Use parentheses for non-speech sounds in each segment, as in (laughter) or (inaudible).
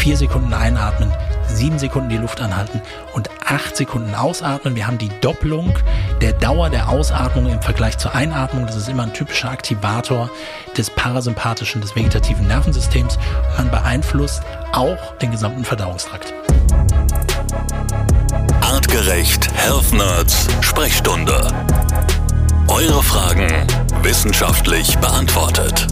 vier Sekunden einatmen, sieben Sekunden die Luft anhalten und acht Sekunden ausatmen. Wir haben die Doppelung der Dauer der Ausatmung im Vergleich zur Einatmung. Das ist immer ein typischer Aktivator des parasympathischen, des vegetativen Nervensystems. Man beeinflusst auch den gesamten Verdauungstrakt. Artgerecht Health Nerds Sprechstunde. Eure Fragen wissenschaftlich beantwortet.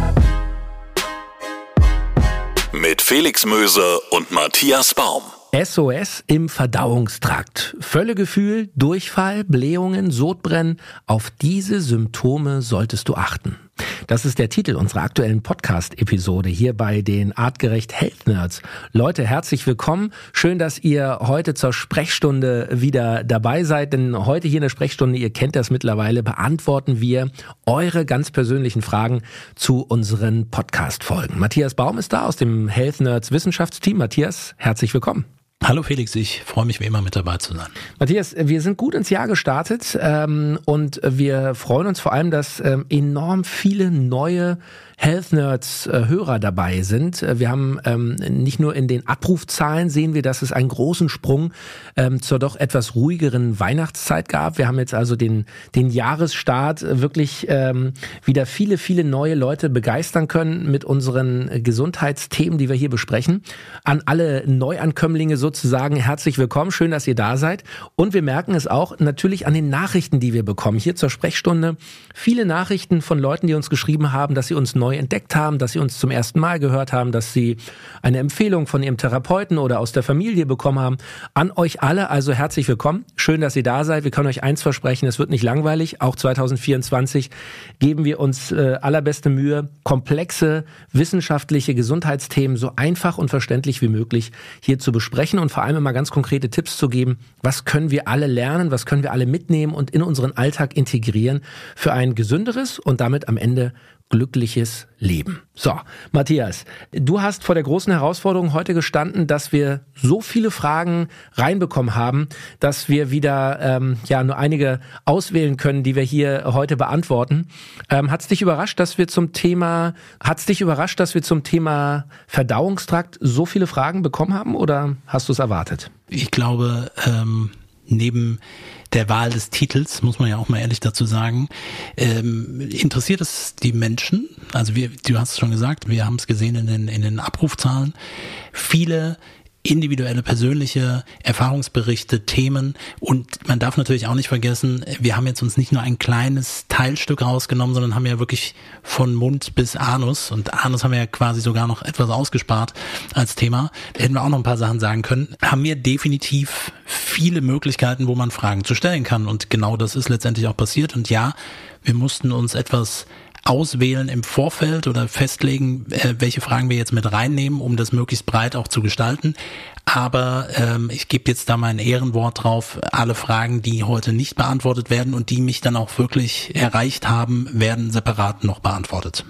Mit Felix Möse und Matthias Baum. SOS im Verdauungstrakt. Völlegefühl, Durchfall, Blähungen, Sodbrennen. Auf diese Symptome solltest du achten. Das ist der Titel unserer aktuellen Podcast-Episode hier bei den Artgerecht Health Nerds. Leute, herzlich willkommen. Schön, dass ihr heute zur Sprechstunde wieder dabei seid, denn heute hier in der Sprechstunde, ihr kennt das mittlerweile, beantworten wir eure ganz persönlichen Fragen zu unseren Podcast-Folgen. Matthias Baum ist da aus dem Health Nerds Wissenschaftsteam. Matthias, herzlich willkommen. Hallo Felix, ich freue mich wie immer mit dabei zu sein. Matthias, wir sind gut ins Jahr gestartet ähm, und wir freuen uns vor allem, dass ähm, enorm viele neue Health Nerds äh, Hörer dabei sind. Wir haben ähm, nicht nur in den Abrufzahlen sehen wir, dass es einen großen Sprung ähm, zur doch etwas ruhigeren Weihnachtszeit gab. Wir haben jetzt also den, den Jahresstart wirklich ähm, wieder viele, viele neue Leute begeistern können mit unseren Gesundheitsthemen, die wir hier besprechen. An alle Neuankömmlinge sozusagen herzlich willkommen. Schön, dass ihr da seid. Und wir merken es auch natürlich an den Nachrichten, die wir bekommen. Hier zur Sprechstunde. Viele Nachrichten von Leuten, die uns geschrieben haben, dass sie uns neu entdeckt haben, dass sie uns zum ersten Mal gehört haben, dass sie eine Empfehlung von ihrem Therapeuten oder aus der Familie bekommen haben. An euch alle also herzlich willkommen. Schön, dass ihr da seid. Wir können euch eins versprechen, es wird nicht langweilig. Auch 2024 geben wir uns äh, allerbeste Mühe, komplexe wissenschaftliche Gesundheitsthemen so einfach und verständlich wie möglich hier zu besprechen und vor allem immer ganz konkrete Tipps zu geben. Was können wir alle lernen? Was können wir alle mitnehmen und in unseren Alltag integrieren für ein gesünderes und damit am Ende glückliches Leben. So, Matthias, du hast vor der großen Herausforderung heute gestanden, dass wir so viele Fragen reinbekommen haben, dass wir wieder ähm, ja nur einige auswählen können, die wir hier heute beantworten. Ähm, hat es dich überrascht, dass wir zum Thema, hat dich überrascht, dass wir zum Thema Verdauungstrakt so viele Fragen bekommen haben oder hast du es erwartet? Ich glaube, ähm, neben der Wahl des Titels, muss man ja auch mal ehrlich dazu sagen. Ähm, interessiert es die Menschen? Also wir, du hast es schon gesagt, wir haben es gesehen in den, in den Abrufzahlen. Viele individuelle persönliche Erfahrungsberichte, Themen und man darf natürlich auch nicht vergessen, wir haben jetzt uns nicht nur ein kleines Teilstück rausgenommen, sondern haben ja wirklich von Mund bis Anus und Anus haben wir ja quasi sogar noch etwas ausgespart als Thema. Da hätten wir auch noch ein paar Sachen sagen können. Haben wir definitiv viele Möglichkeiten, wo man Fragen zu stellen kann und genau das ist letztendlich auch passiert und ja, wir mussten uns etwas auswählen im Vorfeld oder festlegen, äh, welche Fragen wir jetzt mit reinnehmen, um das möglichst breit auch zu gestalten. Aber ähm, ich gebe jetzt da mein Ehrenwort drauf. Alle Fragen, die heute nicht beantwortet werden und die mich dann auch wirklich erreicht haben, werden separat noch beantwortet.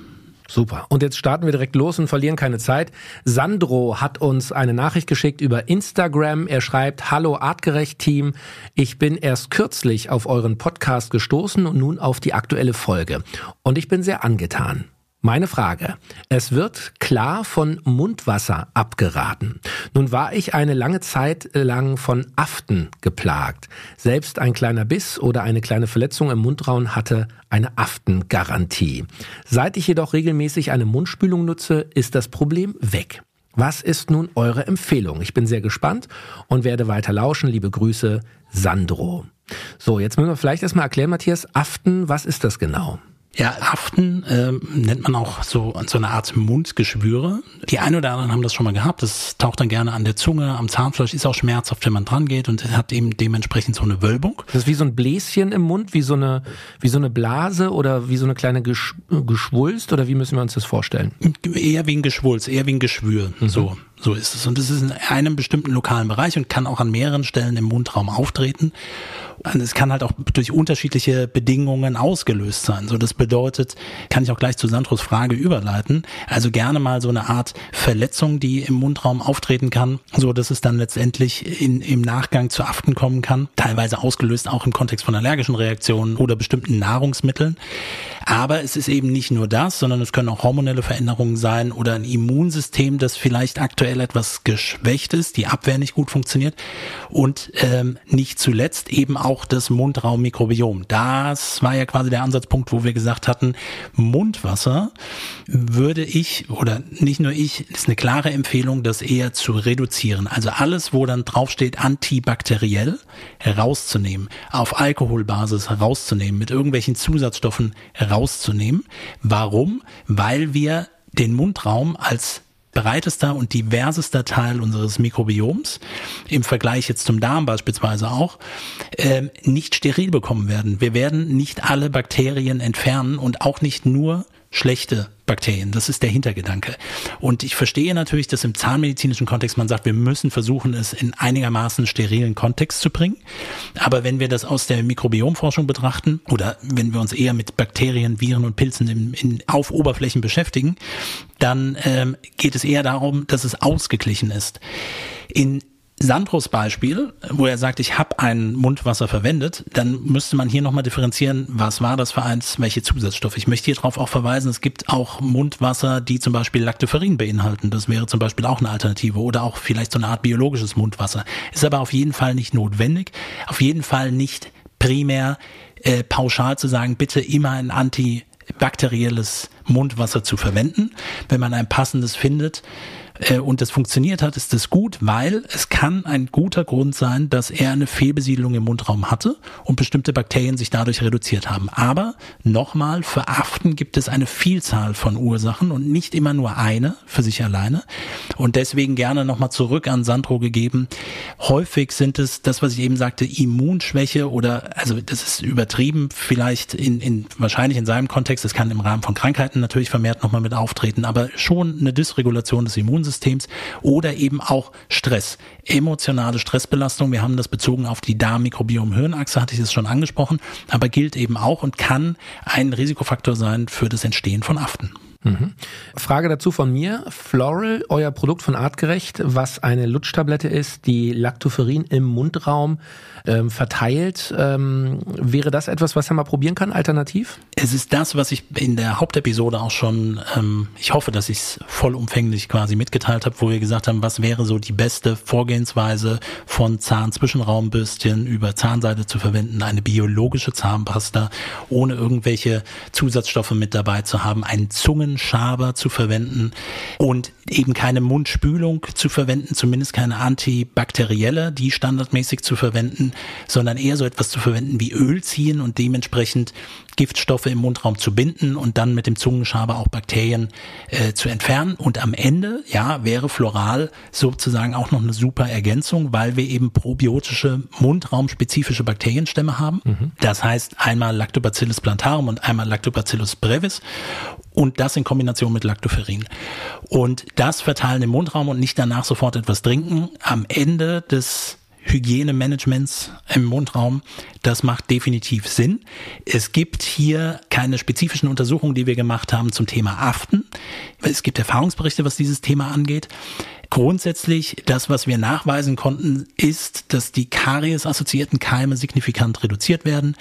Super. Und jetzt starten wir direkt los und verlieren keine Zeit. Sandro hat uns eine Nachricht geschickt über Instagram. Er schreibt, Hallo Artgerecht Team. Ich bin erst kürzlich auf euren Podcast gestoßen und nun auf die aktuelle Folge. Und ich bin sehr angetan. Meine Frage. Es wird klar von Mundwasser abgeraten. Nun war ich eine lange Zeit lang von Aften geplagt. Selbst ein kleiner Biss oder eine kleine Verletzung im Mundraum hatte eine Aftengarantie. Seit ich jedoch regelmäßig eine Mundspülung nutze, ist das Problem weg. Was ist nun eure Empfehlung? Ich bin sehr gespannt und werde weiter lauschen. Liebe Grüße, Sandro. So, jetzt müssen wir vielleicht erstmal erklären, Matthias, Aften, was ist das genau? Ja, Haften äh, nennt man auch so, so eine Art Mundgeschwüre. Die einen oder anderen haben das schon mal gehabt. Das taucht dann gerne an der Zunge, am Zahnfleisch, ist auch schmerzhaft, wenn man dran geht und hat eben dementsprechend so eine Wölbung. Das ist wie so ein Bläschen im Mund, wie so eine, wie so eine Blase oder wie so eine kleine Gesch Geschwulst oder wie müssen wir uns das vorstellen? Eher wie ein Geschwulst, eher wie ein Geschwür, mhm. so. So ist es. Und es ist in einem bestimmten lokalen Bereich und kann auch an mehreren Stellen im Mundraum auftreten. Und es kann halt auch durch unterschiedliche Bedingungen ausgelöst sein. So, das bedeutet, kann ich auch gleich zu Sandros Frage überleiten. Also gerne mal so eine Art Verletzung, die im Mundraum auftreten kann, so dass es dann letztendlich in, im Nachgang zu Aften kommen kann. Teilweise ausgelöst auch im Kontext von allergischen Reaktionen oder bestimmten Nahrungsmitteln. Aber es ist eben nicht nur das, sondern es können auch hormonelle Veränderungen sein oder ein Immunsystem, das vielleicht aktuell etwas geschwächt ist, die Abwehr nicht gut funktioniert und ähm, nicht zuletzt eben auch das Mundraummikrobiom. Das war ja quasi der Ansatzpunkt, wo wir gesagt hatten, Mundwasser würde ich oder nicht nur ich, ist eine klare Empfehlung, das eher zu reduzieren. Also alles, wo dann draufsteht antibakteriell, herauszunehmen, auf Alkoholbasis herauszunehmen, mit irgendwelchen Zusatzstoffen herauszunehmen. Warum? Weil wir den Mundraum als breitester und diversester Teil unseres Mikrobioms, im Vergleich jetzt zum Darm beispielsweise auch, äh, nicht steril bekommen werden. Wir werden nicht alle Bakterien entfernen und auch nicht nur schlechte Bakterien. Das ist der Hintergedanke. Und ich verstehe natürlich, dass im zahnmedizinischen Kontext man sagt, wir müssen versuchen, es in einigermaßen sterilen Kontext zu bringen. Aber wenn wir das aus der Mikrobiomforschung betrachten oder wenn wir uns eher mit Bakterien, Viren und Pilzen in, in, auf Oberflächen beschäftigen, dann ähm, geht es eher darum, dass es ausgeglichen ist. In Sandros Beispiel, wo er sagt, ich habe ein Mundwasser verwendet, dann müsste man hier nochmal differenzieren, was war das für eins, welche Zusatzstoffe. Ich möchte hier darauf auch verweisen, es gibt auch Mundwasser, die zum Beispiel Lactoferrin beinhalten. Das wäre zum Beispiel auch eine Alternative oder auch vielleicht so eine Art biologisches Mundwasser. Ist aber auf jeden Fall nicht notwendig, auf jeden Fall nicht primär äh, pauschal zu sagen, bitte immer ein antibakterielles Mundwasser zu verwenden. Wenn man ein passendes findet, äh, und das funktioniert hat, ist das gut, weil es kann ein guter Grund sein, dass er eine Fehlbesiedlung im Mundraum hatte und bestimmte Bakterien sich dadurch reduziert haben. Aber nochmal, für Aften gibt es eine Vielzahl von Ursachen und nicht immer nur eine für sich alleine. Und deswegen gerne nochmal zurück an Sandro gegeben. Häufig sind es das, was ich eben sagte, Immunschwäche oder, also das ist übertrieben, vielleicht in, in wahrscheinlich in seinem Kontext, das kann im Rahmen von Krankheiten natürlich vermehrt nochmal mit auftreten, aber schon eine Dysregulation des Immunsystems oder eben auch Stress, emotionale Stressbelastung. Wir haben das bezogen auf die Darm-Mikrobiom-Hirnachse, hatte ich es schon angesprochen, aber gilt eben auch und kann ein Risikofaktor sein für das Entstehen von Aften. Mhm. Frage dazu von mir. Floral, euer Produkt von Artgerecht, was eine Lutschtablette ist, die Lactoferrin im Mundraum ähm, verteilt. Ähm, wäre das etwas, was er mal probieren kann, alternativ? Es ist das, was ich in der Hauptepisode auch schon, ähm, ich hoffe, dass ich es vollumfänglich quasi mitgeteilt habe, wo wir gesagt haben, was wäre so die beste Vorgehensweise von Zahnzwischenraumbürstchen über Zahnseide zu verwenden, eine biologische Zahnpasta, ohne irgendwelche Zusatzstoffe mit dabei zu haben, einen Zungenschaber zu verwenden und eben keine Mundspülung zu verwenden, zumindest keine antibakterielle, die standardmäßig zu verwenden, sondern eher so etwas zu verwenden wie Öl ziehen und dementsprechend Giftstoffe im Mundraum zu binden und dann mit dem Zungenschaber auch Bakterien äh, zu entfernen. Und am Ende, ja, wäre floral sozusagen auch noch eine super Ergänzung, weil wir eben probiotische, mundraumspezifische Bakterienstämme haben. Mhm. Das heißt einmal Lactobacillus plantarum und einmal Lactobacillus brevis und das in Kombination mit Lactoferrin. Und das verteilen im Mundraum und nicht danach sofort etwas trinken. Am Ende des Hygienemanagements im Mundraum. Das macht definitiv Sinn. Es gibt hier keine spezifischen Untersuchungen, die wir gemacht haben zum Thema Aften. Es gibt Erfahrungsberichte, was dieses Thema angeht. Grundsätzlich, das, was wir nachweisen konnten, ist, dass die Karies-assoziierten Keime signifikant reduziert werden,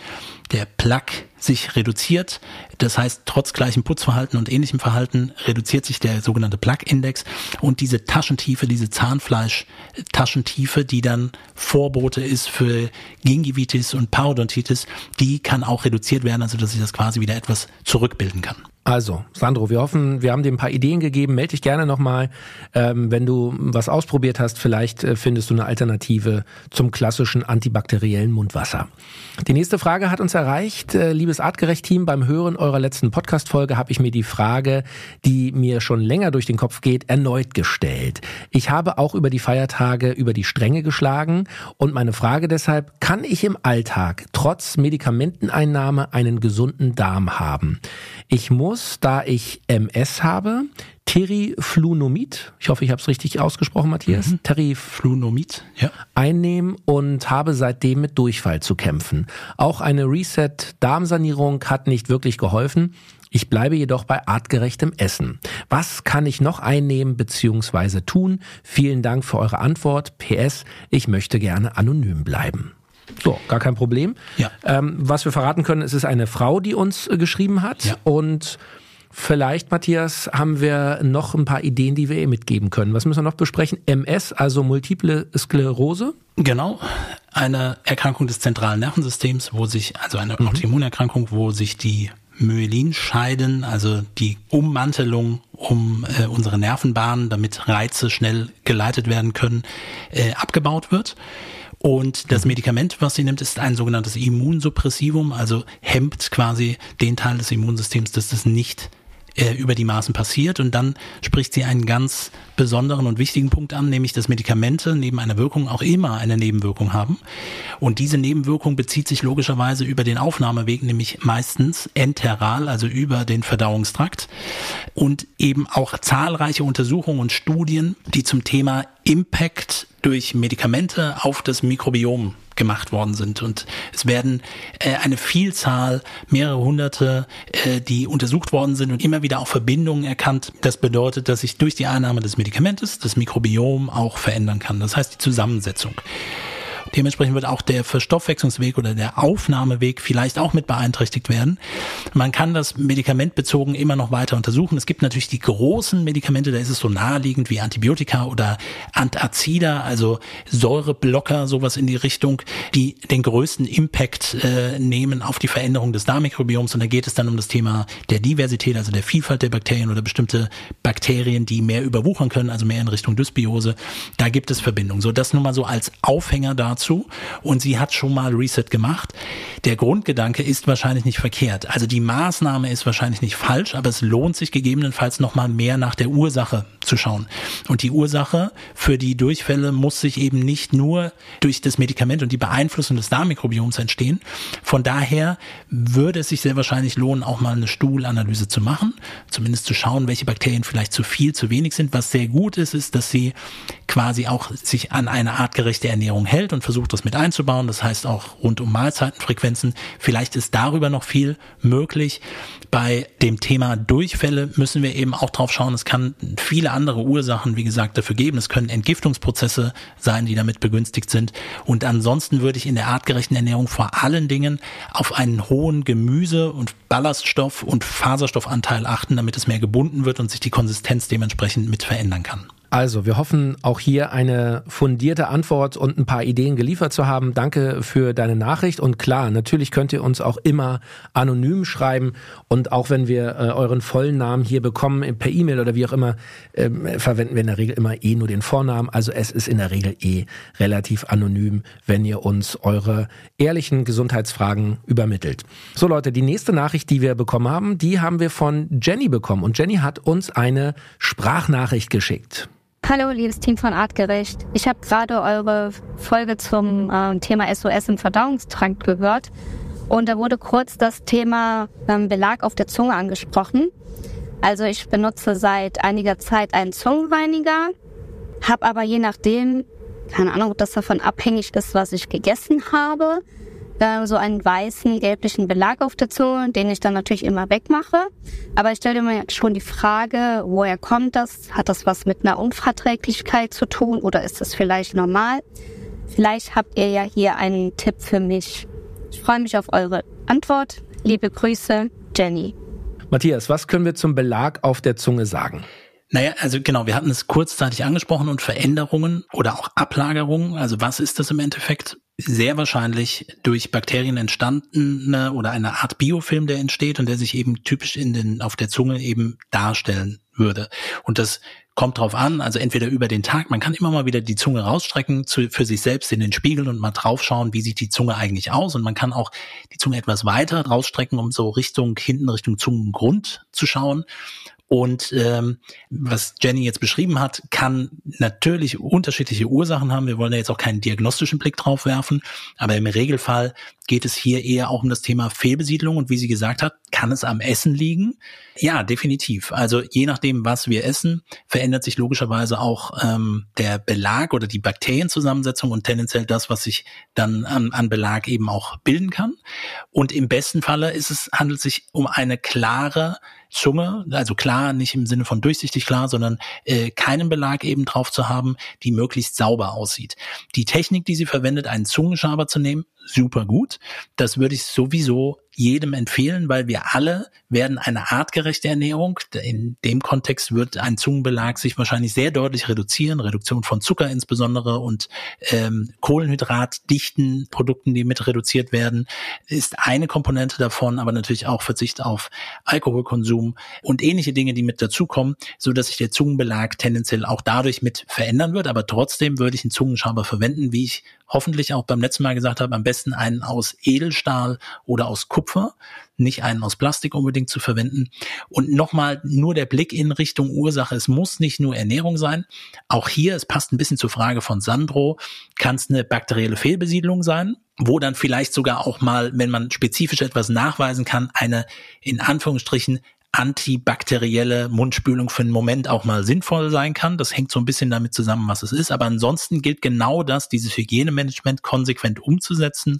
der Plaque sich reduziert. Das heißt, trotz gleichem Putzverhalten und ähnlichem Verhalten reduziert sich der sogenannte Plaque-Index und diese Taschentiefe, diese Zahnfleisch-Taschentiefe, die dann Vorbote ist für Gingivitis und Parodontitis, die kann auch reduziert werden, also dass sich das quasi wieder etwas zurückbilden kann. Also, Sandro, wir hoffen, wir haben dir ein paar Ideen gegeben. Melde dich gerne nochmal, ähm, wenn du was ausprobiert hast. Vielleicht äh, findest du eine Alternative zum klassischen antibakteriellen Mundwasser. Die nächste Frage hat uns erreicht. Äh, liebes Artgerecht-Team, beim Hören eurer letzten Podcast-Folge habe ich mir die Frage, die mir schon länger durch den Kopf geht, erneut gestellt. Ich habe auch über die Feiertage über die Stränge geschlagen und meine Frage deshalb, kann ich im Alltag trotz Medikamenteneinnahme einen gesunden Darm haben? Ich muss, da ich MS habe, Teriflunomid, ich hoffe, ich habe es richtig ausgesprochen, Matthias, mhm. Teriflunomid, ja. einnehmen und habe seitdem mit Durchfall zu kämpfen. Auch eine Reset-Darmsanierung hat nicht wirklich geholfen. Ich bleibe jedoch bei artgerechtem Essen. Was kann ich noch einnehmen bzw. tun? Vielen Dank für eure Antwort. PS, ich möchte gerne anonym bleiben. So, gar kein Problem. Ja. Ähm, was wir verraten können, es ist eine Frau, die uns äh, geschrieben hat ja. und vielleicht, Matthias, haben wir noch ein paar Ideen, die wir ihr mitgeben können. Was müssen wir noch besprechen? MS, also multiple Sklerose? Genau, eine Erkrankung des zentralen Nervensystems, wo sich, also eine mhm. Autoimmunerkrankung, wo sich die Myelinscheiden, also die Ummantelung um äh, unsere Nervenbahnen, damit Reize schnell geleitet werden können, äh, abgebaut wird. Und das mhm. Medikament, was sie nimmt, ist ein sogenanntes Immunsuppressivum, also hemmt quasi den Teil des Immunsystems, dass das nicht äh, über die Maßen passiert. Und dann spricht sie einen ganz besonderen und wichtigen Punkt an, nämlich dass Medikamente neben einer Wirkung auch immer eine Nebenwirkung haben. Und diese Nebenwirkung bezieht sich logischerweise über den Aufnahmeweg, nämlich meistens enteral, also über den Verdauungstrakt. Und eben auch zahlreiche Untersuchungen und Studien, die zum Thema Impact durch Medikamente auf das Mikrobiom gemacht worden sind. Und es werden äh, eine Vielzahl, mehrere hunderte, äh, die untersucht worden sind und immer wieder auch Verbindungen erkannt. Das bedeutet, dass sich durch die Einnahme des Medikamentes das Mikrobiom auch verändern kann. Das heißt die Zusammensetzung. Dementsprechend wird auch der Verstoffwechslungsweg oder der Aufnahmeweg vielleicht auch mit beeinträchtigt werden. Man kann das medikamentbezogen immer noch weiter untersuchen. Es gibt natürlich die großen Medikamente, da ist es so naheliegend wie Antibiotika oder Antazida, also Säureblocker, sowas in die Richtung, die den größten Impact äh, nehmen auf die Veränderung des Darmmikrobioms. Und da geht es dann um das Thema der Diversität, also der Vielfalt der Bakterien oder bestimmte Bakterien, die mehr überwuchern können, also mehr in Richtung Dysbiose. Da gibt es Verbindungen. So, das nur mal so als Aufhänger dazu dazu und sie hat schon mal Reset gemacht. Der Grundgedanke ist wahrscheinlich nicht verkehrt. Also die Maßnahme ist wahrscheinlich nicht falsch, aber es lohnt sich gegebenenfalls noch mal mehr nach der Ursache zu schauen. Und die Ursache für die Durchfälle muss sich eben nicht nur durch das Medikament und die Beeinflussung des Darmmikrobioms entstehen. Von daher würde es sich sehr wahrscheinlich lohnen, auch mal eine Stuhlanalyse zu machen, zumindest zu schauen, welche Bakterien vielleicht zu viel, zu wenig sind. Was sehr gut ist, ist, dass sie quasi auch sich an eine artgerechte Ernährung hält und versucht, das mit einzubauen. Das heißt auch rund um Mahlzeitenfrequenzen. Vielleicht ist darüber noch viel möglich. Bei dem Thema Durchfälle müssen wir eben auch drauf schauen. Es kann viele andere Ursachen, wie gesagt, dafür geben. Es können Entgiftungsprozesse sein, die damit begünstigt sind. Und ansonsten würde ich in der artgerechten Ernährung vor allen Dingen auf einen hohen Gemüse- und Ballaststoff- und Faserstoffanteil achten, damit es mehr gebunden wird und sich die Konsistenz dementsprechend mit verändern kann. Also, wir hoffen auch hier eine fundierte Antwort und ein paar Ideen geliefert zu haben. Danke für deine Nachricht und klar, natürlich könnt ihr uns auch immer anonym schreiben und auch wenn wir äh, euren vollen Namen hier bekommen per E-Mail oder wie auch immer, äh, verwenden wir in der Regel immer eh nur den Vornamen. Also es ist in der Regel eh relativ anonym, wenn ihr uns eure ehrlichen Gesundheitsfragen übermittelt. So Leute, die nächste Nachricht, die wir bekommen haben, die haben wir von Jenny bekommen und Jenny hat uns eine Sprachnachricht geschickt. Hallo, liebes Team von Artgerecht. Ich habe gerade eure Folge zum äh, Thema SOS im Verdauungstrakt gehört. Und da wurde kurz das Thema ähm, Belag auf der Zunge angesprochen. Also ich benutze seit einiger Zeit einen Zungenreiniger, habe aber je nachdem, keine Ahnung, ob das davon abhängig ist, was ich gegessen habe, so einen weißen, gelblichen Belag auf der Zunge, den ich dann natürlich immer wegmache. Aber ich stelle mir schon die Frage, woher kommt das? Hat das was mit einer Unverträglichkeit zu tun oder ist das vielleicht normal? Vielleicht habt ihr ja hier einen Tipp für mich. Ich freue mich auf eure Antwort. Liebe Grüße, Jenny. Matthias, was können wir zum Belag auf der Zunge sagen? Naja, also genau, wir hatten es kurzzeitig angesprochen und Veränderungen oder auch Ablagerungen. Also was ist das im Endeffekt? Sehr wahrscheinlich durch Bakterien entstandene oder eine Art Biofilm, der entsteht und der sich eben typisch in den, auf der Zunge eben darstellen würde. Und das kommt drauf an, also entweder über den Tag, man kann immer mal wieder die Zunge rausstrecken zu, für sich selbst in den Spiegel und mal draufschauen, wie sieht die Zunge eigentlich aus und man kann auch die Zunge etwas weiter rausstrecken, um so Richtung hinten Richtung Zungengrund zu schauen und ähm, was Jenny jetzt beschrieben hat, kann natürlich unterschiedliche Ursachen haben. Wir wollen da jetzt auch keinen diagnostischen Blick drauf werfen, aber im Regelfall geht es hier eher auch um das Thema Fehlbesiedlung und wie sie gesagt hat, kann es am Essen liegen? Ja, definitiv. Also je nachdem, was wir essen, verändert sich logischerweise auch ähm, der Belag oder die Bakterienzusammensetzung und tendenziell das, was sich dann an, an Belag eben auch bilden kann. Und im besten Falle ist es handelt sich um eine klare Zunge, also klar, nicht im Sinne von durchsichtig klar, sondern äh, keinen Belag eben drauf zu haben, die möglichst sauber aussieht. Die Technik, die sie verwendet, einen Zungenschaber zu nehmen, super gut. Das würde ich sowieso jedem empfehlen, weil wir alle werden eine artgerechte Ernährung, in dem Kontext wird ein Zungenbelag sich wahrscheinlich sehr deutlich reduzieren, Reduktion von Zucker insbesondere und ähm, Kohlenhydratdichten Produkten, die mit reduziert werden, ist eine Komponente davon, aber natürlich auch Verzicht auf Alkoholkonsum und ähnliche Dinge, die mit dazukommen, so dass sich der Zungenbelag tendenziell auch dadurch mit verändern wird, aber trotzdem würde ich einen Zungenschaber verwenden, wie ich hoffentlich auch beim letzten Mal gesagt habe, am besten einen aus Edelstahl oder aus Kupfer, nicht einen aus Plastik unbedingt zu verwenden. Und nochmal nur der Blick in Richtung Ursache. Es muss nicht nur Ernährung sein. Auch hier, es passt ein bisschen zur Frage von Sandro, kann es eine bakterielle Fehlbesiedlung sein wo dann vielleicht sogar auch mal, wenn man spezifisch etwas nachweisen kann, eine in Anführungsstrichen antibakterielle Mundspülung für einen Moment auch mal sinnvoll sein kann. Das hängt so ein bisschen damit zusammen, was es ist. Aber ansonsten gilt genau das, dieses Hygienemanagement konsequent umzusetzen,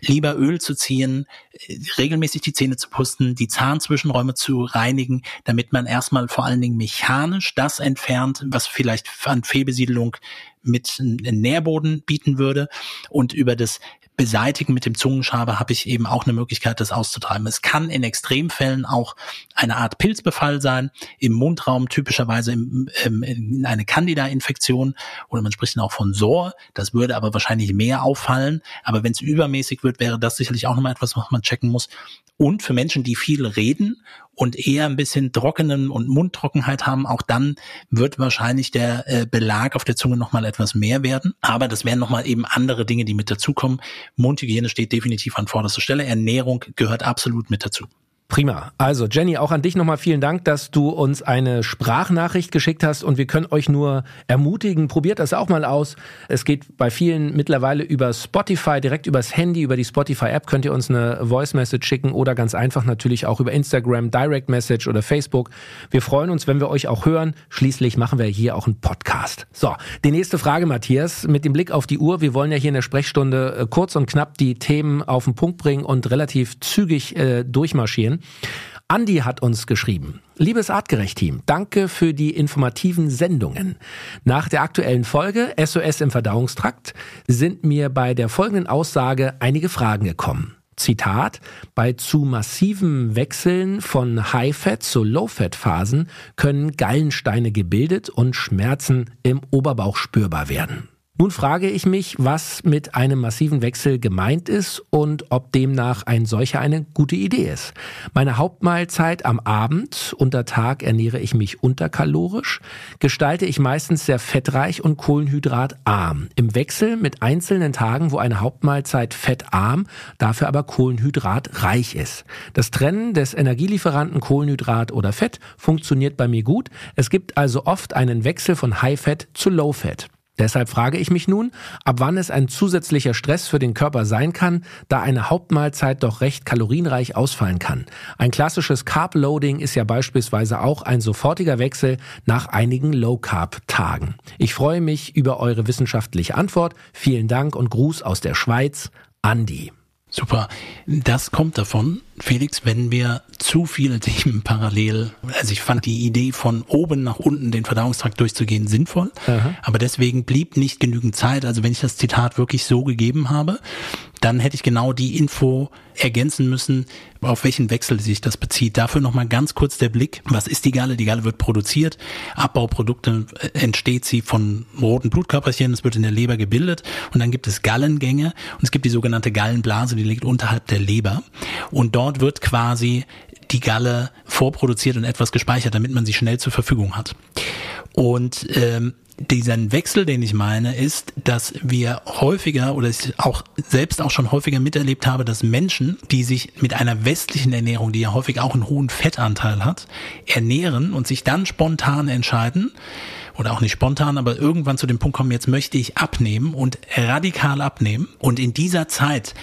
lieber Öl zu ziehen, äh, regelmäßig die Zähne zu pusten, die Zahnzwischenräume zu reinigen, damit man erstmal vor allen Dingen mechanisch das entfernt, was vielleicht an Fehlbesiedelung mit Nährboden bieten würde und über das beseitigen mit dem Zungenschaber habe ich eben auch eine Möglichkeit, das auszutreiben. Es kann in Extremfällen auch eine Art Pilzbefall sein, im Mundraum typischerweise im, im, in eine Candida-Infektion oder man spricht dann auch von SOR. Das würde aber wahrscheinlich mehr auffallen. Aber wenn es übermäßig wird, wäre das sicherlich auch nochmal etwas, was man checken muss. Und für Menschen, die viel reden und eher ein bisschen trockenen und Mundtrockenheit haben, auch dann wird wahrscheinlich der äh, Belag auf der Zunge nochmal etwas mehr werden. Aber das wären nochmal eben andere Dinge, die mit dazukommen. Mundhygiene steht definitiv an vorderster Stelle. Ernährung gehört absolut mit dazu. Prima. Also Jenny, auch an dich nochmal vielen Dank, dass du uns eine Sprachnachricht geschickt hast und wir können euch nur ermutigen, probiert das auch mal aus. Es geht bei vielen mittlerweile über Spotify, direkt übers Handy, über die Spotify-App könnt ihr uns eine Voice-Message schicken oder ganz einfach natürlich auch über Instagram, Direct Message oder Facebook. Wir freuen uns, wenn wir euch auch hören. Schließlich machen wir hier auch einen Podcast. So, die nächste Frage, Matthias, mit dem Blick auf die Uhr. Wir wollen ja hier in der Sprechstunde äh, kurz und knapp die Themen auf den Punkt bringen und relativ zügig äh, durchmarschieren. Andi hat uns geschrieben. Liebes Artgerecht-Team, danke für die informativen Sendungen. Nach der aktuellen Folge SOS im Verdauungstrakt sind mir bei der folgenden Aussage einige Fragen gekommen. Zitat, bei zu massivem Wechseln von High-Fat zu Low-Fat-Phasen können Gallensteine gebildet und Schmerzen im Oberbauch spürbar werden. Nun frage ich mich, was mit einem massiven Wechsel gemeint ist und ob demnach ein solcher eine gute Idee ist. Meine Hauptmahlzeit am Abend, unter Tag ernähre ich mich unterkalorisch, gestalte ich meistens sehr fettreich und kohlenhydratarm. Im Wechsel mit einzelnen Tagen, wo eine Hauptmahlzeit fettarm, dafür aber kohlenhydratreich ist. Das Trennen des Energielieferanten Kohlenhydrat oder Fett funktioniert bei mir gut. Es gibt also oft einen Wechsel von High Fat zu Low Fat. Deshalb frage ich mich nun, ab wann es ein zusätzlicher Stress für den Körper sein kann, da eine Hauptmahlzeit doch recht kalorienreich ausfallen kann. Ein klassisches Carb-Loading ist ja beispielsweise auch ein sofortiger Wechsel nach einigen Low-Carb-Tagen. Ich freue mich über eure wissenschaftliche Antwort. Vielen Dank und Gruß aus der Schweiz, Andi. Super. Das kommt davon, Felix, wenn wir zu viele (laughs) Themen parallel, also ich fand die Idee von oben nach unten den Verdauungstrakt durchzugehen sinnvoll, Aha. aber deswegen blieb nicht genügend Zeit. Also wenn ich das Zitat wirklich so gegeben habe, dann hätte ich genau die Info ergänzen müssen, auf welchen Wechsel sich das bezieht. Dafür nochmal ganz kurz der Blick. Was ist die Galle? Die Galle wird produziert. Abbauprodukte äh, entsteht sie von roten Blutkörperchen. Es wird in der Leber gebildet. Und dann gibt es Gallengänge. Und es gibt die sogenannte Gallenblase, die liegt unterhalb der Leber. Und dort wird quasi die Galle vorproduziert und etwas gespeichert, damit man sie schnell zur Verfügung hat. Und ähm, diesen Wechsel, den ich meine, ist, dass wir häufiger oder ich auch selbst auch schon häufiger miterlebt habe, dass Menschen, die sich mit einer westlichen Ernährung, die ja häufig auch einen hohen Fettanteil hat, ernähren und sich dann spontan entscheiden, oder auch nicht spontan, aber irgendwann zu dem Punkt kommen, jetzt möchte ich abnehmen und radikal abnehmen. Und in dieser Zeit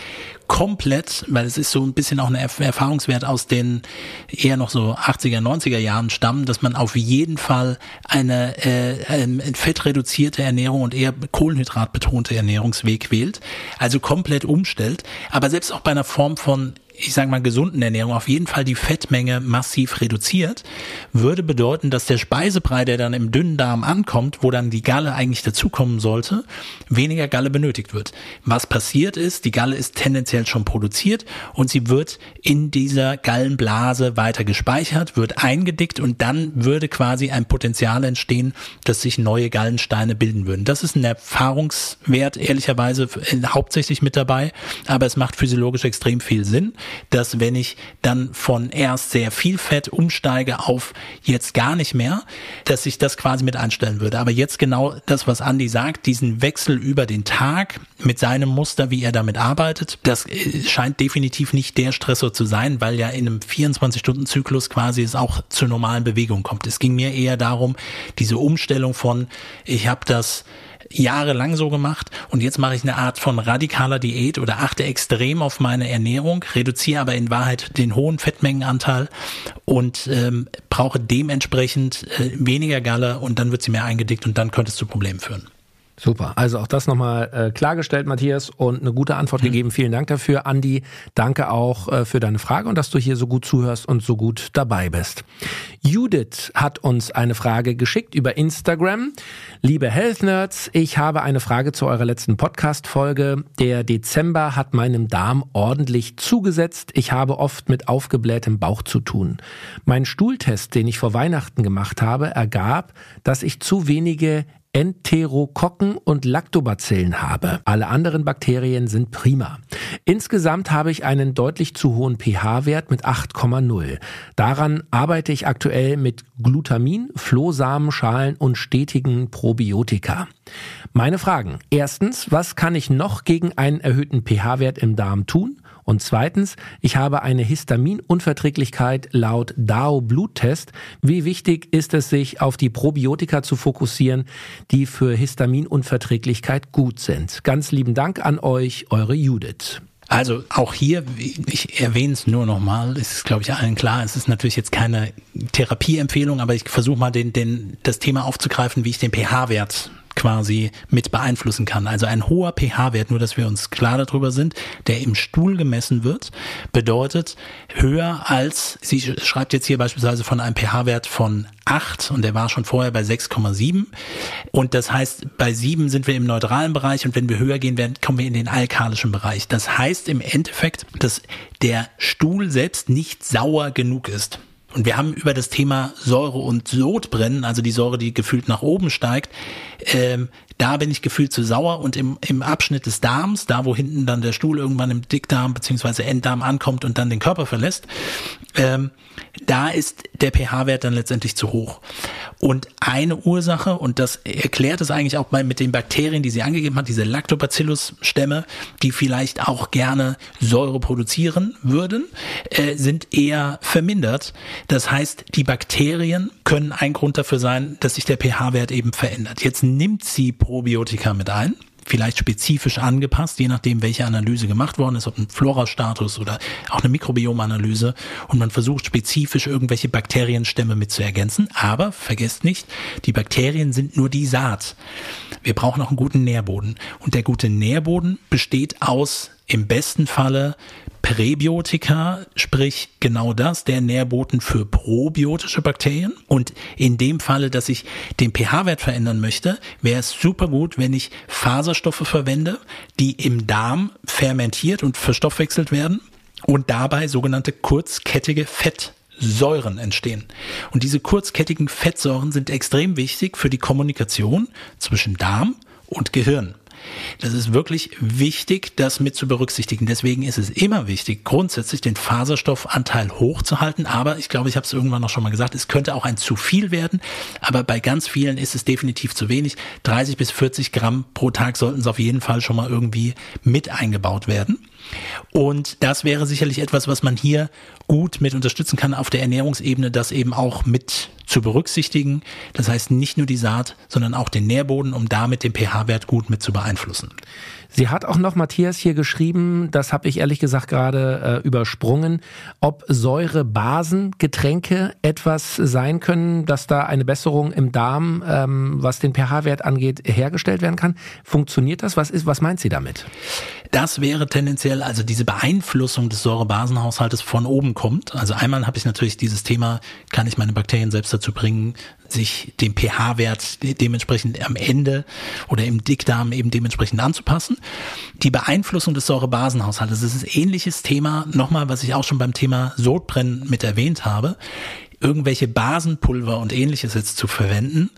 komplett, weil es ist so ein bisschen auch ein Erfahrungswert aus den eher noch so 80er, 90er Jahren stammen, dass man auf jeden Fall eine äh, ähm, fettreduzierte Ernährung und eher Kohlenhydratbetonte Ernährungsweg wählt, also komplett umstellt. Aber selbst auch bei einer Form von ich sage mal, gesunden Ernährung auf jeden Fall die Fettmenge massiv reduziert, würde bedeuten, dass der Speisebrei, der dann im dünnen Darm ankommt, wo dann die Galle eigentlich dazukommen sollte, weniger Galle benötigt wird. Was passiert ist, die Galle ist tendenziell schon produziert und sie wird in dieser Gallenblase weiter gespeichert, wird eingedickt und dann würde quasi ein Potenzial entstehen, dass sich neue Gallensteine bilden würden. Das ist ein Erfahrungswert, ehrlicherweise hauptsächlich mit dabei, aber es macht physiologisch extrem viel Sinn, dass wenn ich dann von erst sehr viel Fett umsteige auf jetzt gar nicht mehr, dass ich das quasi mit einstellen würde. Aber jetzt genau das, was Andi sagt, diesen Wechsel über den Tag mit seinem Muster, wie er damit arbeitet, das äh, scheint definitiv nicht der Stressor zu sein, weil ja in einem 24-Stunden-Zyklus quasi es auch zur normalen Bewegung kommt. Es ging mir eher darum, diese Umstellung von, ich habe das jahrelang so gemacht und jetzt mache ich eine Art von radikaler Diät oder achte extrem auf meine Ernährung, reduziere aber in Wahrheit den hohen Fettmengenanteil und ähm, brauche dementsprechend äh, weniger Galle und dann wird sie mehr eingedickt und dann könnte es zu Problemen führen. Super. Also auch das nochmal äh, klargestellt, Matthias, und eine gute Antwort mhm. gegeben. Vielen Dank dafür. Andi, danke auch äh, für deine Frage und dass du hier so gut zuhörst und so gut dabei bist. Judith hat uns eine Frage geschickt über Instagram. Liebe Health Nerds, ich habe eine Frage zu eurer letzten Podcast-Folge. Der Dezember hat meinem Darm ordentlich zugesetzt. Ich habe oft mit aufgeblähtem Bauch zu tun. Mein Stuhltest, den ich vor Weihnachten gemacht habe, ergab, dass ich zu wenige Enterokokken und Lactobacillen habe. Alle anderen Bakterien sind prima. Insgesamt habe ich einen deutlich zu hohen pH-Wert mit 8,0. Daran arbeite ich aktuell mit Glutamin, Flohsamenschalen und stetigen Probiotika. Meine Fragen. Erstens, was kann ich noch gegen einen erhöhten pH-Wert im Darm tun? Und zweitens, ich habe eine Histaminunverträglichkeit laut DAO Bluttest. Wie wichtig ist es, sich auf die Probiotika zu fokussieren, die für Histaminunverträglichkeit gut sind? Ganz lieben Dank an euch, eure Judith. Also auch hier, ich erwähne es nur nochmal, ist glaube ich allen klar, es ist natürlich jetzt keine Therapieempfehlung, aber ich versuche mal den, den, das Thema aufzugreifen, wie ich den pH-Wert quasi mit beeinflussen kann. Also ein hoher pH-Wert, nur dass wir uns klar darüber sind, der im Stuhl gemessen wird, bedeutet höher als, sie schreibt jetzt hier beispielsweise von einem pH-Wert von 8 und der war schon vorher bei 6,7 und das heißt, bei 7 sind wir im neutralen Bereich und wenn wir höher gehen werden, kommen wir in den alkalischen Bereich. Das heißt im Endeffekt, dass der Stuhl selbst nicht sauer genug ist. Und wir haben über das Thema Säure und Sodbrennen, also die Säure, die gefühlt nach oben steigt, ähm, da bin ich gefühlt zu sauer und im, im Abschnitt des Darms, da wo hinten dann der Stuhl irgendwann im Dickdarm beziehungsweise Enddarm ankommt und dann den Körper verlässt, ähm, da ist der pH-Wert dann letztendlich zu hoch. Und eine Ursache, und das erklärt es eigentlich auch mal mit den Bakterien, die sie angegeben hat, diese Lactobacillus-Stämme, die vielleicht auch gerne Säure produzieren würden, äh, sind eher vermindert. Das heißt, die Bakterien können ein Grund dafür sein, dass sich der pH-Wert eben verändert. Jetzt nimmt sie Probiotika mit ein vielleicht spezifisch angepasst, je nachdem, welche Analyse gemacht worden ist, ob ein Florastatus oder auch eine Mikrobiomanalyse. Und man versucht spezifisch irgendwelche Bakterienstämme mit zu ergänzen. Aber vergesst nicht, die Bakterien sind nur die Saat. Wir brauchen auch einen guten Nährboden. Und der gute Nährboden besteht aus im besten Falle Präbiotika, sprich genau das, der Nährboten für probiotische Bakterien. Und in dem Falle, dass ich den pH-Wert verändern möchte, wäre es super gut, wenn ich Faserstoffe verwende, die im Darm fermentiert und verstoffwechselt werden und dabei sogenannte kurzkettige Fettsäuren entstehen. Und diese kurzkettigen Fettsäuren sind extrem wichtig für die Kommunikation zwischen Darm und Gehirn. Das ist wirklich wichtig, das mit zu berücksichtigen. Deswegen ist es immer wichtig, grundsätzlich den Faserstoffanteil hochzuhalten. Aber ich glaube, ich habe es irgendwann noch schon mal gesagt, es könnte auch ein zu viel werden. Aber bei ganz vielen ist es definitiv zu wenig. 30 bis 40 Gramm pro Tag sollten es auf jeden Fall schon mal irgendwie mit eingebaut werden. Und das wäre sicherlich etwas, was man hier gut mit unterstützen kann auf der Ernährungsebene, das eben auch mit zu berücksichtigen. Das heißt nicht nur die Saat, sondern auch den Nährboden, um damit den pH-Wert gut mit zu beeinflussen. Sie hat auch noch Matthias hier geschrieben, das habe ich ehrlich gesagt gerade äh, übersprungen, ob Säurebasengetränke etwas sein können, dass da eine Besserung im Darm, ähm, was den pH-Wert angeht, hergestellt werden kann. Funktioniert das? Was ist, was meint sie damit? Das wäre tendenziell, also diese Beeinflussung des Säurebasenhaushaltes von oben kommt. Also einmal habe ich natürlich dieses Thema, kann ich meine Bakterien selbst dazu bringen, sich dem pH-Wert dementsprechend am Ende oder im Dickdarm eben dementsprechend anzupassen. Die Beeinflussung des Säurebasenhaushaltes, das ist ein ähnliches Thema, nochmal, was ich auch schon beim Thema Sodbrennen mit erwähnt habe. Irgendwelche Basenpulver und ähnliches jetzt zu verwenden,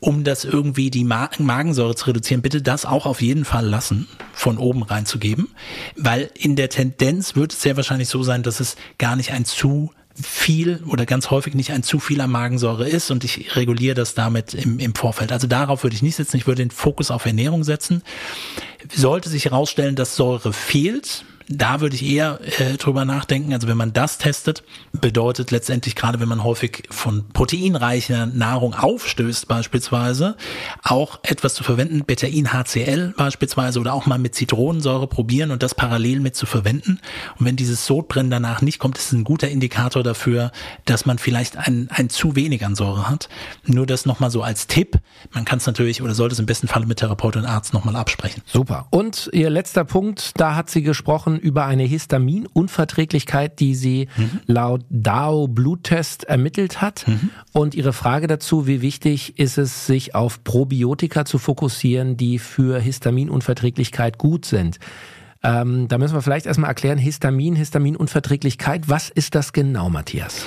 um das irgendwie die Magensäure zu reduzieren, bitte das auch auf jeden Fall lassen, von oben reinzugeben, weil in der Tendenz wird es sehr wahrscheinlich so sein, dass es gar nicht ein zu viel oder ganz häufig nicht ein zu vieler Magensäure ist und ich reguliere das damit im, im Vorfeld. Also darauf würde ich nicht setzen, ich würde den Fokus auf Ernährung setzen. Sollte sich herausstellen, dass Säure fehlt, da würde ich eher äh, drüber nachdenken. Also wenn man das testet, bedeutet letztendlich gerade, wenn man häufig von proteinreicher Nahrung aufstößt beispielsweise, auch etwas zu verwenden, Betain HCl beispielsweise oder auch mal mit Zitronensäure probieren und das parallel mit zu verwenden. Und wenn dieses Sodbrennen danach nicht kommt, ist es ein guter Indikator dafür, dass man vielleicht ein, ein zu wenig an Säure hat. Nur das nochmal so als Tipp. Man kann es natürlich oder sollte es im besten Falle mit Therapeut und Arzt nochmal absprechen. Super. Und Ihr letzter Punkt, da hat sie gesprochen, gesprochen über eine Histaminunverträglichkeit, die sie mhm. laut DAO Bluttest ermittelt hat. Mhm. Und ihre Frage dazu, wie wichtig ist es, sich auf Probiotika zu fokussieren, die für Histaminunverträglichkeit gut sind. Ähm, da müssen wir vielleicht erstmal erklären, Histamin, Histaminunverträglichkeit, was ist das genau, Matthias?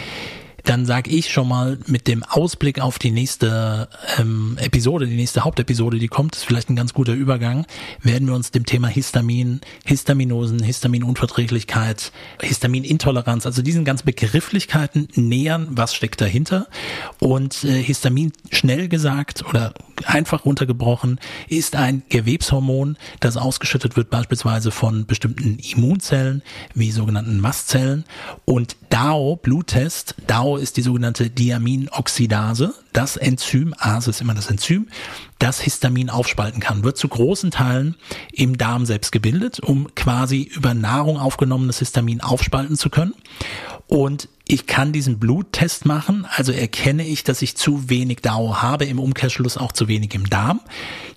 Dann sage ich schon mal mit dem Ausblick auf die nächste ähm, Episode, die nächste Hauptepisode, die kommt, ist vielleicht ein ganz guter Übergang, werden wir uns dem Thema Histamin, Histaminosen, Histaminunverträglichkeit, Histaminintoleranz, also diesen ganzen Begrifflichkeiten nähern, was steckt dahinter. Und äh, Histamin, schnell gesagt oder einfach runtergebrochen, ist ein Gewebshormon, das ausgeschüttet wird beispielsweise von bestimmten Immunzellen, wie sogenannten Mastzellen. Und DAO, Bluttest, DAO ist die sogenannte Diaminoxidase. Das Enzym, ASE ist immer das Enzym, das Histamin aufspalten kann, wird zu großen Teilen im Darm selbst gebildet, um quasi über Nahrung aufgenommenes Histamin aufspalten zu können. Und ich kann diesen Bluttest machen, also erkenne ich, dass ich zu wenig DAO habe, im Umkehrschluss auch zu wenig im Darm.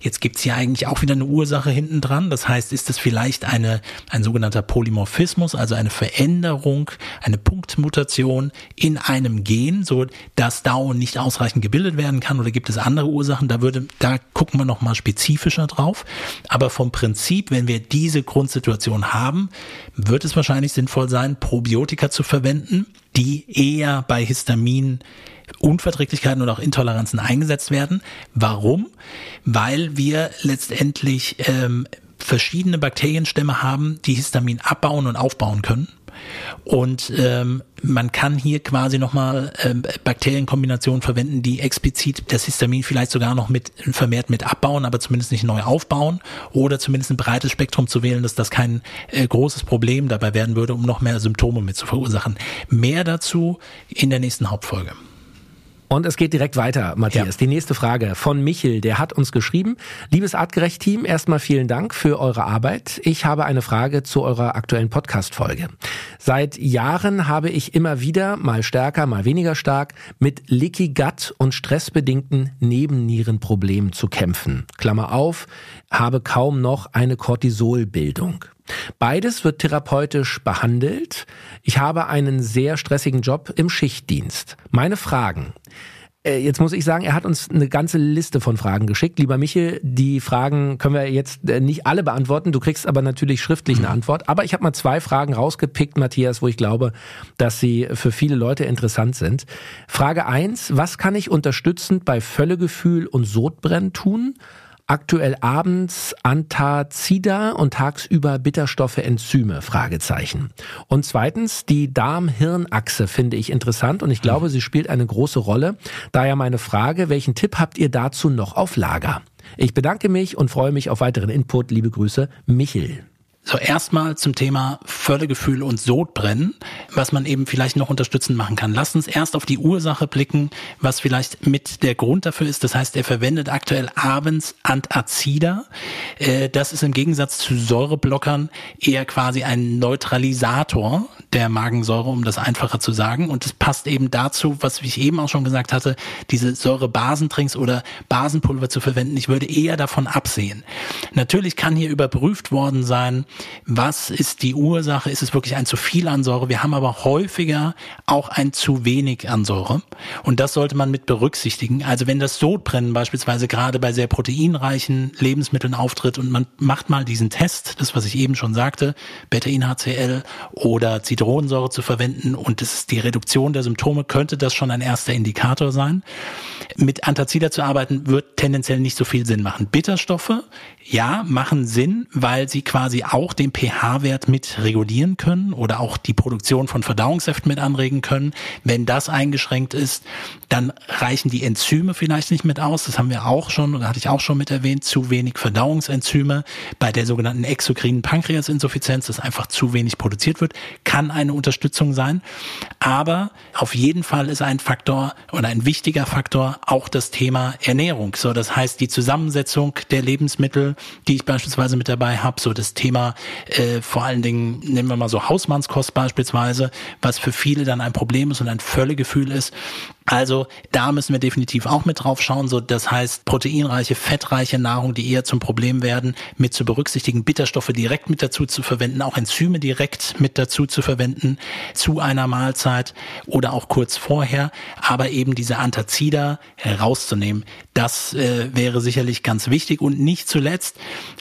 Jetzt gibt's hier eigentlich auch wieder eine Ursache hinten dran. Das heißt, ist es vielleicht eine, ein sogenannter Polymorphismus, also eine Veränderung, eine Punktmutation in einem Gen, so dass DAO nicht ausreichend gebildet werden kann oder gibt es andere Ursachen? Da würde, da gucken wir nochmal spezifischer drauf. Aber vom Prinzip, wenn wir diese Grundsituation haben, wird es wahrscheinlich sinnvoll sein, Probiotika zu verwenden die eher bei Histamin Unverträglichkeiten oder auch Intoleranzen eingesetzt werden. Warum? Weil wir letztendlich ähm, verschiedene Bakterienstämme haben, die Histamin abbauen und aufbauen können. Und ähm, man kann hier quasi nochmal ähm, Bakterienkombinationen verwenden, die explizit das Histamin vielleicht sogar noch mit vermehrt mit abbauen, aber zumindest nicht neu aufbauen oder zumindest ein breites Spektrum zu wählen, dass das kein äh, großes Problem dabei werden würde, um noch mehr Symptome mit zu verursachen. Mehr dazu in der nächsten Hauptfolge. Und es geht direkt weiter, Matthias. Ja. Die nächste Frage von Michel, der hat uns geschrieben. Liebes Artgerecht-Team, erstmal vielen Dank für eure Arbeit. Ich habe eine Frage zu eurer aktuellen Podcast-Folge. Seit Jahren habe ich immer wieder, mal stärker, mal weniger stark, mit Leaky Gut und stressbedingten Nebennierenproblemen zu kämpfen. Klammer auf, habe kaum noch eine Cortisolbildung. Beides wird therapeutisch behandelt. Ich habe einen sehr stressigen Job im Schichtdienst. Meine Fragen. Äh, jetzt muss ich sagen, er hat uns eine ganze Liste von Fragen geschickt. Lieber Michel, die Fragen können wir jetzt äh, nicht alle beantworten. Du kriegst aber natürlich schriftlich eine. Antwort. Aber ich habe mal zwei Fragen rausgepickt, Matthias, wo ich glaube, dass sie für viele Leute interessant sind. Frage eins: Was kann ich unterstützend bei Völlegefühl und Sodbrennen tun? Aktuell abends Antazida und tagsüber Bitterstoffe, Enzyme, Fragezeichen. Und zweitens, die Darm-Hirn-Achse finde ich interessant und ich glaube, sie spielt eine große Rolle. Daher meine Frage, welchen Tipp habt ihr dazu noch auf Lager? Ich bedanke mich und freue mich auf weiteren Input. Liebe Grüße, Michel. So erstmal zum Thema Völlegefühl und Sodbrennen, was man eben vielleicht noch unterstützend machen kann. Lass uns erst auf die Ursache blicken, was vielleicht mit der Grund dafür ist. Das heißt, er verwendet aktuell abends Antazida. Äh, das ist im Gegensatz zu Säureblockern eher quasi ein Neutralisator der Magensäure, um das einfacher zu sagen. Und es passt eben dazu, was ich eben auch schon gesagt hatte, diese Säurebasentrinks oder Basenpulver zu verwenden. Ich würde eher davon absehen. Natürlich kann hier überprüft worden sein, was ist die Ursache? Ist es wirklich ein zu viel an Säure? Wir haben aber häufiger auch ein zu wenig an Säure. Und das sollte man mit berücksichtigen. Also wenn das Sodbrennen beispielsweise gerade bei sehr proteinreichen Lebensmitteln auftritt und man macht mal diesen Test, das was ich eben schon sagte, Betain-HCl oder Zitronensäure zu verwenden und das ist die Reduktion der Symptome, könnte das schon ein erster Indikator sein. Mit Antazida zu arbeiten wird tendenziell nicht so viel Sinn machen. Bitterstoffe, ja, machen Sinn, weil sie quasi auch den pH-Wert mit regulieren können oder auch die Produktion von Verdauungssäften mit anregen können. Wenn das eingeschränkt ist, dann reichen die Enzyme vielleicht nicht mit aus. Das haben wir auch schon oder hatte ich auch schon mit erwähnt. Zu wenig Verdauungsenzyme bei der sogenannten exokrinen Pankreasinsuffizienz, das einfach zu wenig produziert wird, kann eine Unterstützung sein. Aber auf jeden Fall ist ein Faktor oder ein wichtiger Faktor auch das Thema Ernährung. So, das heißt die Zusammensetzung der Lebensmittel, die ich beispielsweise mit dabei habe, so das Thema äh, vor allen Dingen, nehmen wir mal so Hausmannskost beispielsweise, was für viele dann ein Problem ist und ein Völlegefühl ist. Also da müssen wir definitiv auch mit drauf schauen. So, das heißt, proteinreiche, fettreiche Nahrung, die eher zum Problem werden, mit zu berücksichtigen, Bitterstoffe direkt mit dazu zu verwenden, auch Enzyme direkt mit dazu zu verwenden zu einer Mahlzeit oder auch kurz vorher, aber eben diese Antazida herauszunehmen. Das äh, wäre sicherlich ganz wichtig und nicht zuletzt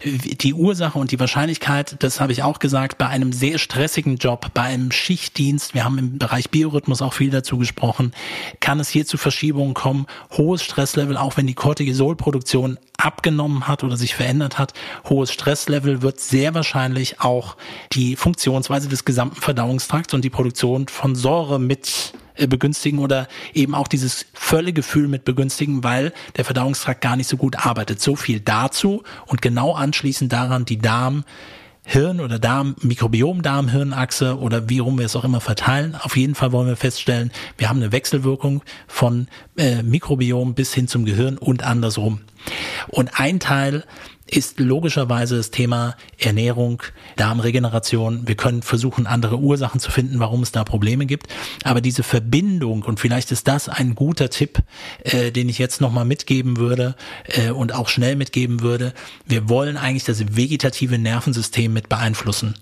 die Ursache und die Wahrscheinlichkeit, das habe ich auch gesagt, bei einem sehr stressigen Job, bei einem Schichtdienst, wir haben im Bereich Biorhythmus auch viel dazu gesprochen, kann es hier zu Verschiebungen kommen, hohes Stresslevel, auch wenn die Cortisolproduktion abgenommen hat oder sich verändert hat, hohes Stresslevel wird sehr wahrscheinlich auch die Funktionsweise des gesamten Verdauungstrakts und die Produktion von Säure mit äh, begünstigen oder eben auch dieses Völlegefühl mit begünstigen, weil der Verdauungstrakt gar nicht so gut arbeitet. So viel dazu und genau anschließend daran die Darm Hirn oder Darm, Mikrobiom, Darm, Hirnachse oder wie rum wir es auch immer verteilen. Auf jeden Fall wollen wir feststellen, wir haben eine Wechselwirkung von äh, Mikrobiom bis hin zum Gehirn und andersrum. Und ein Teil ist logischerweise das Thema Ernährung, Darmregeneration. Wir können versuchen, andere Ursachen zu finden, warum es da Probleme gibt. Aber diese Verbindung, und vielleicht ist das ein guter Tipp, äh, den ich jetzt nochmal mitgeben würde äh, und auch schnell mitgeben würde. Wir wollen eigentlich das vegetative Nervensystem mit beeinflussen.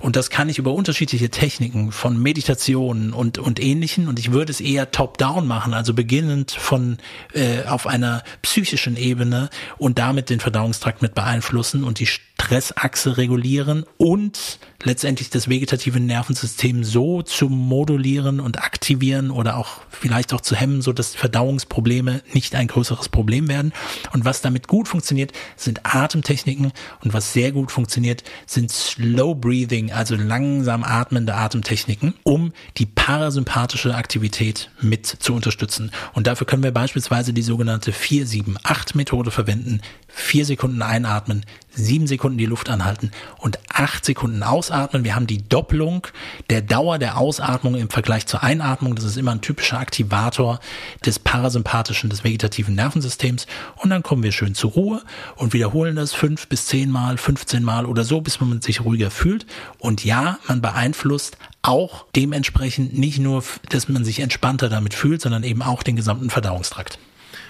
Und das kann ich über unterschiedliche Techniken von Meditationen und, und ähnlichen. Und ich würde es eher top-down machen, also beginnend von äh, auf einer psychischen Ebene und damit den Verdauungstrakt mit mit beeinflussen und die Stressachse regulieren und letztendlich das vegetative Nervensystem so zu modulieren und aktivieren oder auch vielleicht auch zu hemmen, so dass Verdauungsprobleme nicht ein größeres Problem werden. Und was damit gut funktioniert, sind Atemtechniken und was sehr gut funktioniert, sind Slow Breathing, also langsam atmende Atemtechniken, um die parasympathische Aktivität mit zu unterstützen. Und dafür können wir beispielsweise die sogenannte 4-7-8 Methode verwenden. Vier Sekunden einatmen, sieben Sekunden die Luft anhalten und acht Sekunden ausatmen. Wir haben die Doppelung der Dauer der Ausatmung im Vergleich zur Einatmung. Das ist immer ein typischer Aktivator des parasympathischen, des vegetativen Nervensystems. Und dann kommen wir schön zur Ruhe und wiederholen das fünf bis zehn Mal, 15 Mal oder so, bis man sich ruhiger fühlt. Und ja, man beeinflusst auch dementsprechend nicht nur, dass man sich entspannter damit fühlt, sondern eben auch den gesamten Verdauungstrakt.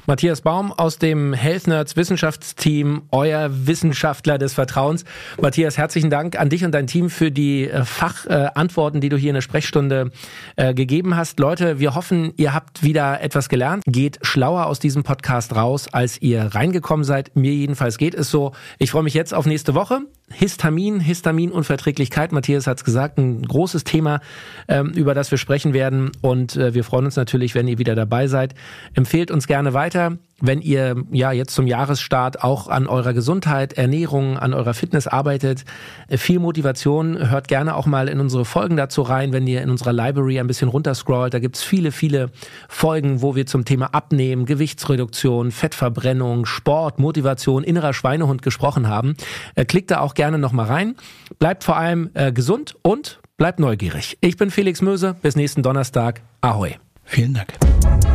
Matthias Baum aus dem Health Nerds Wissenschaftsteam, euer Wissenschaftler des Vertrauens. Matthias, herzlichen Dank an dich und dein Team für die äh, Fachantworten, die du hier in der Sprechstunde äh, gegeben hast. Leute, wir hoffen, ihr habt wieder etwas gelernt. Geht schlauer aus diesem Podcast raus, als ihr reingekommen seid. Mir jedenfalls geht es so. Ich freue mich jetzt auf nächste Woche. Histamin, Histaminunverträglichkeit, Matthias hat es gesagt, ein großes Thema, ähm, über das wir sprechen werden. Und äh, wir freuen uns natürlich, wenn ihr wieder dabei seid. Empfehlt uns gerne weiter. Wenn ihr ja jetzt zum Jahresstart auch an eurer Gesundheit, Ernährung, an eurer Fitness arbeitet. Äh, viel Motivation. Hört gerne auch mal in unsere Folgen dazu rein, wenn ihr in unserer Library ein bisschen runterscrollt. Da gibt's viele, viele Folgen, wo wir zum Thema Abnehmen, Gewichtsreduktion, Fettverbrennung, Sport, Motivation, innerer Schweinehund gesprochen haben. Äh, klickt da auch gerne nochmal rein. Bleibt vor allem äh, gesund und bleibt neugierig. Ich bin Felix Möse. Bis nächsten Donnerstag. Ahoi. Vielen Dank.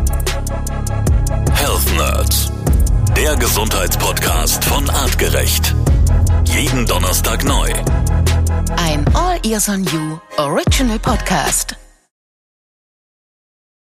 Der Gesundheitspodcast von Artgerecht. Jeden Donnerstag neu. Ein All Ears on You Original Podcast.